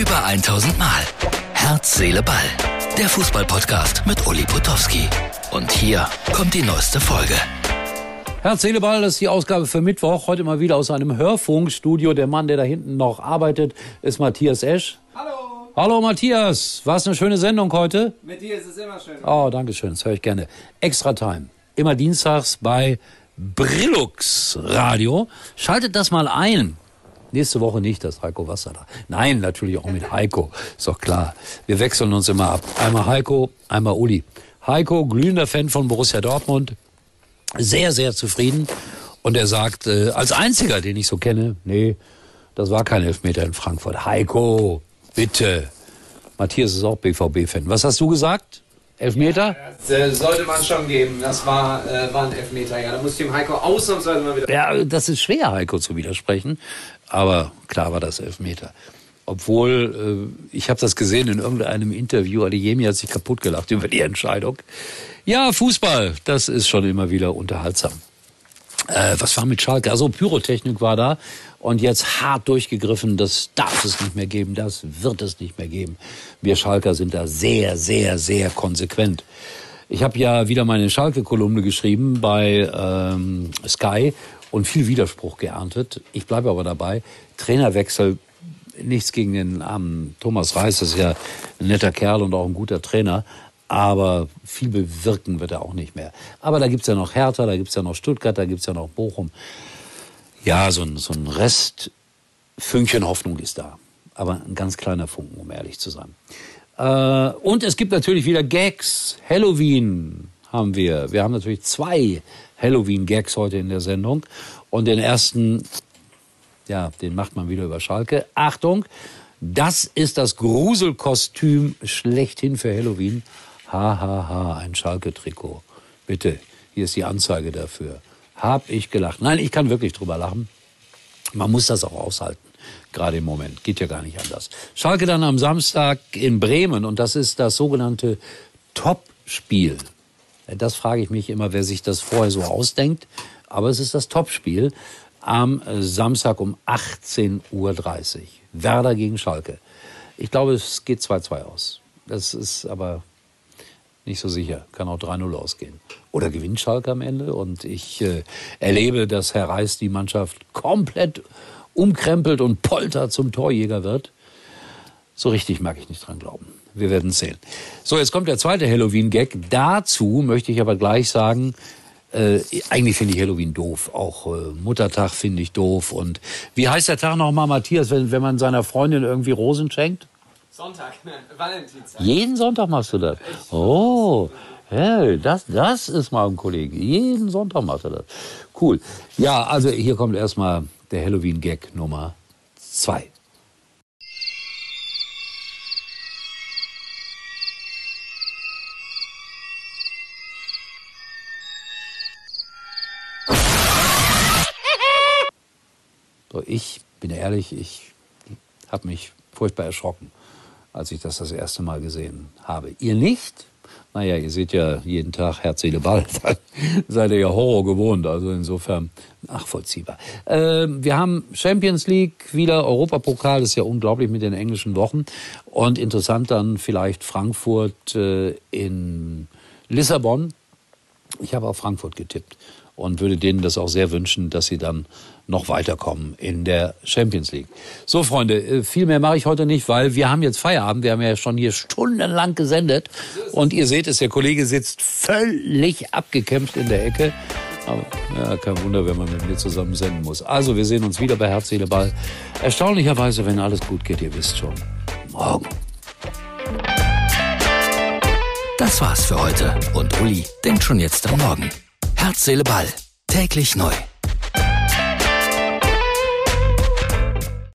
Über 1000 Mal. Herz, Seele, Ball. Der Fußballpodcast mit Uli Potowski. Und hier kommt die neueste Folge. Herz, Seele, Ball, das ist die Ausgabe für Mittwoch. Heute mal wieder aus einem Hörfunkstudio. Der Mann, der da hinten noch arbeitet, ist Matthias Esch. Hallo! Hallo Matthias, war es eine schöne Sendung heute? Mit dir ist es immer schön. Oh, danke schön, das höre ich gerne. Extra Time. Immer dienstags bei Brillux Radio. Schaltet das mal ein. Nächste Woche nicht, das Heiko Wasser da. Nein, natürlich auch mit Heiko. Ist doch klar. Wir wechseln uns immer ab. Einmal Heiko, einmal Uli. Heiko, glühender Fan von Borussia Dortmund. Sehr, sehr zufrieden. Und er sagt, äh, als einziger, den ich so kenne, nee, das war kein Elfmeter in Frankfurt. Heiko, bitte. Matthias ist auch BVB-Fan. Was hast du gesagt? Elfmeter? Das äh, sollte man schon geben. Das war, äh, war ein Elfmeter. Ja, da muss ich dem Heiko ausnahmsweise mal wieder. Ja, das ist schwer, Heiko zu widersprechen. Aber klar war das Elfmeter. Obwohl, äh, ich habe das gesehen in irgendeinem Interview, Adeyemi hat sich kaputt gelacht über die Entscheidung. Ja, Fußball, das ist schon immer wieder unterhaltsam. Äh, was war mit Schalke? Also Pyrotechnik war da und jetzt hart durchgegriffen, das darf es nicht mehr geben, das wird es nicht mehr geben. Wir Schalker sind da sehr, sehr, sehr konsequent. Ich habe ja wieder meine Schalke-Kolumne geschrieben bei ähm, Sky und viel Widerspruch geerntet. Ich bleibe aber dabei. Trainerwechsel, nichts gegen den armen Thomas Reis, das ist ja ein netter Kerl und auch ein guter Trainer. Aber viel bewirken wird er auch nicht mehr. Aber da gibt's ja noch Hertha, da gibt's ja noch Stuttgart, da gibt's ja noch Bochum. Ja, so ein, so ein Rest Fünkchen Hoffnung ist da. Aber ein ganz kleiner Funken, um ehrlich zu sein. Äh, und es gibt natürlich wieder Gags. Halloween haben wir. Wir haben natürlich zwei Halloween-Gags heute in der Sendung. Und den ersten, ja, den macht man wieder über Schalke. Achtung, das ist das Gruselkostüm schlechthin für Halloween. Ha, ha, ha, ein Schalke-Trikot. Bitte, hier ist die Anzeige dafür. Hab ich gelacht. Nein, ich kann wirklich drüber lachen. Man muss das auch aushalten. Gerade im Moment. Geht ja gar nicht anders. Schalke dann am Samstag in Bremen und das ist das sogenannte Top-Spiel. Das frage ich mich immer, wer sich das vorher so ausdenkt. Aber es ist das Topspiel am Samstag um 18.30 Uhr. Werder gegen Schalke. Ich glaube, es geht 2-2 aus. Das ist aber nicht so sicher. Kann auch 3-0 ausgehen. Oder gewinnt Schalke am Ende. Und ich äh, erlebe, dass Herr Reis die Mannschaft komplett umkrempelt und poltert zum Torjäger wird. So richtig mag ich nicht dran glauben. Wir werden sehen. So, jetzt kommt der zweite Halloween-Gag. Dazu möchte ich aber gleich sagen, äh, eigentlich finde ich Halloween doof. Auch äh, Muttertag finde ich doof. Und wie heißt der Tag nochmal, Matthias, wenn, wenn man seiner Freundin irgendwie Rosen schenkt? Sonntag, Valentinstag. Jeden Sonntag machst du das. Oh, hey, das, das ist mal ein Kollege. Jeden Sonntag macht er das. Cool. Ja, also hier kommt erstmal der Halloween-Gag Nummer zwei. So, ich bin ehrlich, ich habe mich furchtbar erschrocken, als ich das das erste Mal gesehen habe. Ihr nicht? Naja, ihr seht ja jeden Tag Herz, Seele, Ball. Seid ihr ja Horror gewohnt, also insofern nachvollziehbar. Äh, wir haben Champions League wieder, Europapokal, ist ja unglaublich mit den englischen Wochen. Und interessant dann vielleicht Frankfurt äh, in Lissabon. Ich habe auf Frankfurt getippt und würde denen das auch sehr wünschen, dass sie dann noch weiterkommen in der Champions League. So, Freunde, viel mehr mache ich heute nicht, weil wir haben jetzt Feierabend. Wir haben ja schon hier stundenlang gesendet. Und ihr seht es, der Kollege sitzt völlig abgekämpft in der Ecke. Aber ja, kein Wunder, wenn man mit mir zusammen senden muss. Also, wir sehen uns wieder bei Herz, Seele, Ball. Erstaunlicherweise, wenn alles gut geht, ihr wisst schon, morgen. Das war's für heute. Und Uli denkt schon jetzt am Morgen. Herz, Ball. Täglich neu.